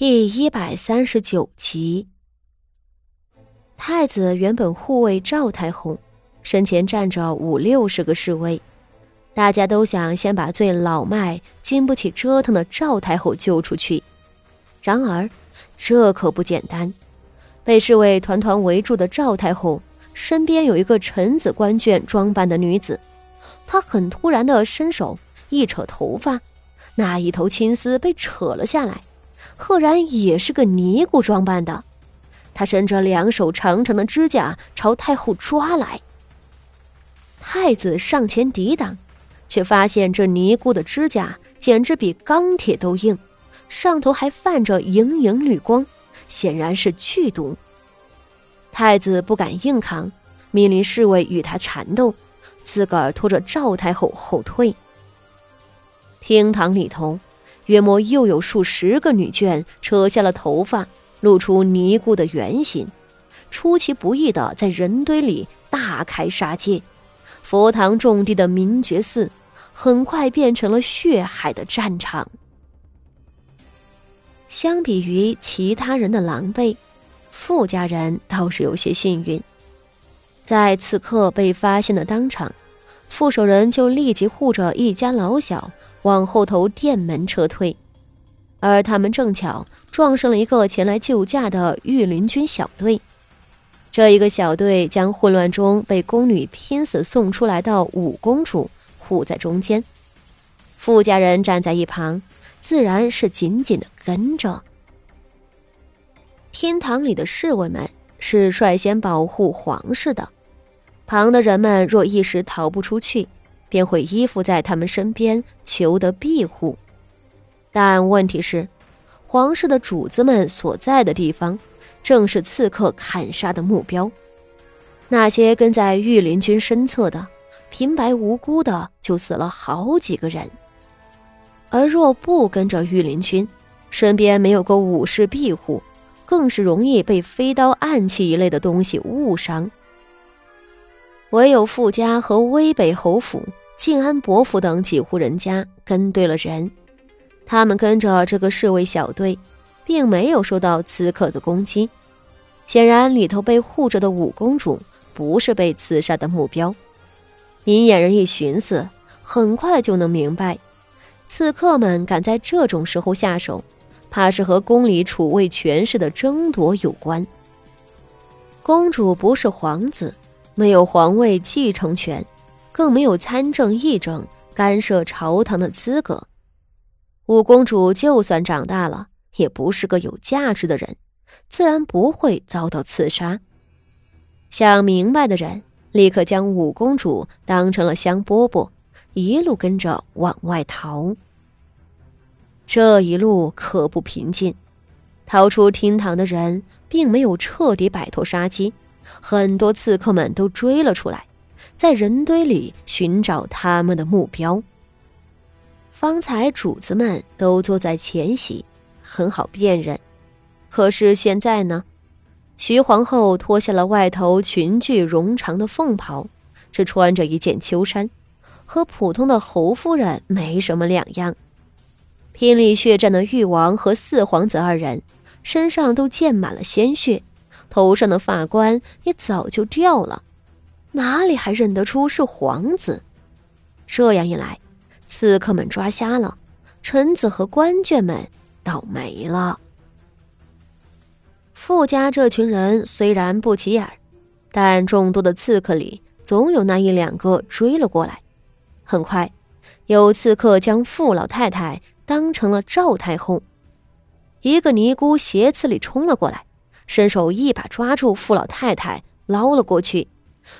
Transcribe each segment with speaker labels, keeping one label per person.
Speaker 1: 第一百三十九集，太子原本护卫赵太后，身前站着五六十个侍卫，大家都想先把最老迈、经不起折腾的赵太后救出去。然而，这可不简单。被侍卫团团围住的赵太后身边有一个臣子官眷装扮的女子，她很突然的伸手一扯头发，那一头青丝被扯了下来。赫然也是个尼姑装扮的，他伸着两手长长的指甲朝太后抓来。太子上前抵挡，却发现这尼姑的指甲简直比钢铁都硬，上头还泛着莹莹绿光，显然是剧毒。太子不敢硬扛，命令侍卫与他缠斗，自个儿拖着赵太后后退。厅堂里头。约莫又有数十个女眷扯下了头发，露出尼姑的原形，出其不意的在人堆里大开杀戒。佛堂种地的明觉寺很快变成了血海的战场。相比于其他人的狼狈，傅家人倒是有些幸运。在此刻被发现的当场，傅守仁就立即护着一家老小。往后头店门撤退，而他们正巧撞上了一个前来救驾的御林军小队。这一个小队将混乱中被宫女拼死送出来的五公主护在中间，傅家人站在一旁，自然是紧紧的跟着。天堂里的侍卫们是率先保护皇室的，旁的人们若一时逃不出去。便会依附在他们身边，求得庇护。但问题是，皇室的主子们所在的地方，正是刺客砍杀的目标。那些跟在御林军身侧的，平白无辜的就死了好几个人。而若不跟着御林军，身边没有个武士庇护，更是容易被飞刀、暗器一类的东西误伤。唯有傅家和威北侯府。晋安伯府等几户人家跟对了人，他们跟着这个侍卫小队，并没有受到刺客的攻击。显然，里头被护着的五公主不是被刺杀的目标。明眼人一寻思，很快就能明白，刺客们敢在这种时候下手，怕是和宫里储位权势的争夺有关。公主不是皇子，没有皇位继承权。更没有参政议政、干涉朝堂的资格。五公主就算长大了，也不是个有价值的人，自然不会遭到刺杀。想明白的人，立刻将五公主当成了香饽饽，一路跟着往外逃。这一路可不平静，逃出厅堂的人并没有彻底摆脱杀机，很多刺客们都追了出来。在人堆里寻找他们的目标。方才主子们都坐在前席，很好辨认。可是现在呢？徐皇后脱下了外头裙裾绒长的凤袍，只穿着一件秋衫，和普通的侯夫人没什么两样。拼力血战的誉王和四皇子二人，身上都溅满了鲜血，头上的发冠也早就掉了。哪里还认得出是皇子？这样一来，刺客们抓瞎了，臣子和官眷们倒霉了。傅家这群人虽然不起眼，但众多的刺客里总有那一两个追了过来。很快，有刺客将傅老太太当成了赵太后。一个尼姑斜刺里冲了过来，伸手一把抓住傅老太太，捞了过去。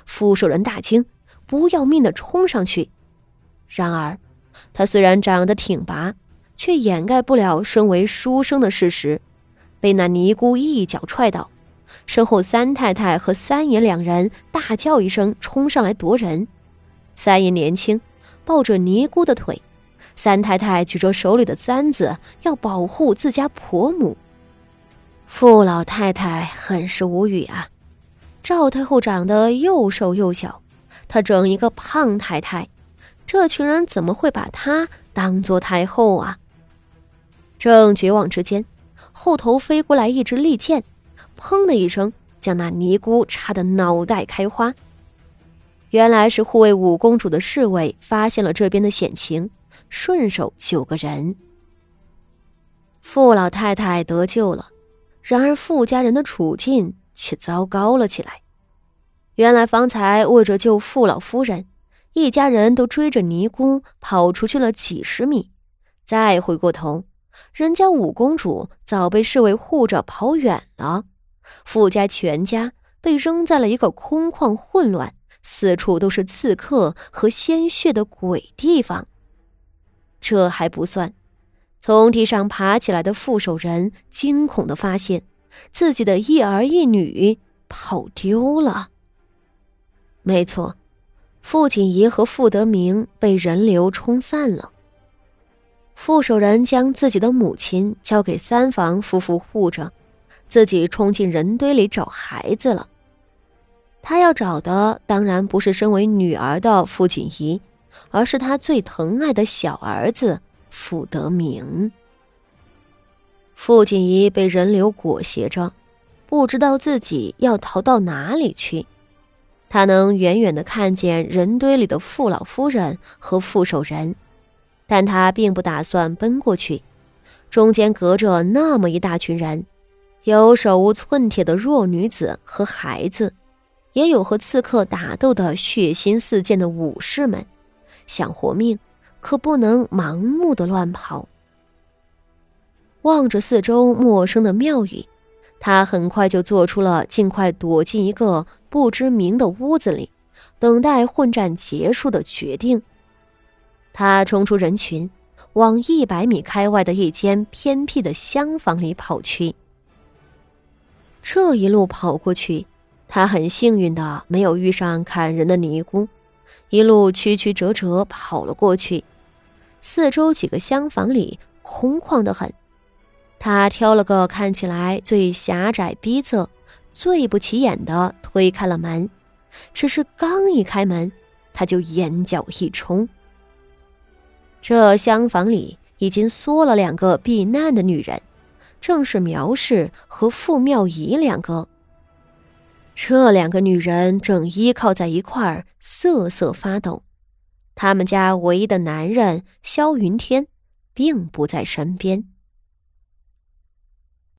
Speaker 1: 傅守仁大惊，不要命的冲上去。然而，他虽然长得挺拔，却掩盖不了身为书生的事实，被那尼姑一脚踹倒。身后三太太和三爷两人大叫一声，冲上来夺人。三爷年轻，抱着尼姑的腿；三太太举着手里的簪子，要保护自家婆母。傅老太太很是无语啊。赵太后长得又瘦又小，她整一个胖太太，这群人怎么会把她当做太后啊？正绝望之间，后头飞过来一支利箭，砰的一声，将那尼姑插得脑袋开花。原来是护卫五公主的侍卫发现了这边的险情，顺手救个人。傅老太太得救了，然而傅家人的处境却糟糕了起来。原来方才为着救傅老夫人，一家人都追着尼姑跑出去了几十米，再回过头，人家五公主早被侍卫护着跑远了，傅家全家被扔在了一个空旷混乱。四处都是刺客和鲜血的鬼地方。这还不算，从地上爬起来的副手人惊恐的发现，自己的一儿一女跑丢了。没错，傅锦仪和傅德明被人流冲散了。傅守仁将自己的母亲交给三房夫妇护着，自己冲进人堆里找孩子了。他要找的当然不是身为女儿的傅锦仪，而是他最疼爱的小儿子傅德明。傅锦仪被人流裹挟着，不知道自己要逃到哪里去。他能远远的看见人堆里的傅老夫人和傅守仁，但他并不打算奔过去。中间隔着那么一大群人，有手无寸铁的弱女子和孩子。也有和刺客打斗的血腥四溅的武士们，想活命，可不能盲目的乱跑。望着四周陌生的庙宇，他很快就做出了尽快躲进一个不知名的屋子里，等待混战结束的决定。他冲出人群，往一百米开外的一间偏僻的厢房里跑去。这一路跑过去。他很幸运的没有遇上砍人的尼姑，一路曲曲折折跑了过去。四周几个厢房里空旷的很，他挑了个看起来最狭窄逼仄、最不起眼的推开了门。只是刚一开门，他就眼角一冲。这厢房里已经缩了两个避难的女人，正是苗氏和傅妙仪两个。这两个女人正依靠在一块儿瑟瑟发抖，他们家唯一的男人萧云天并不在身边。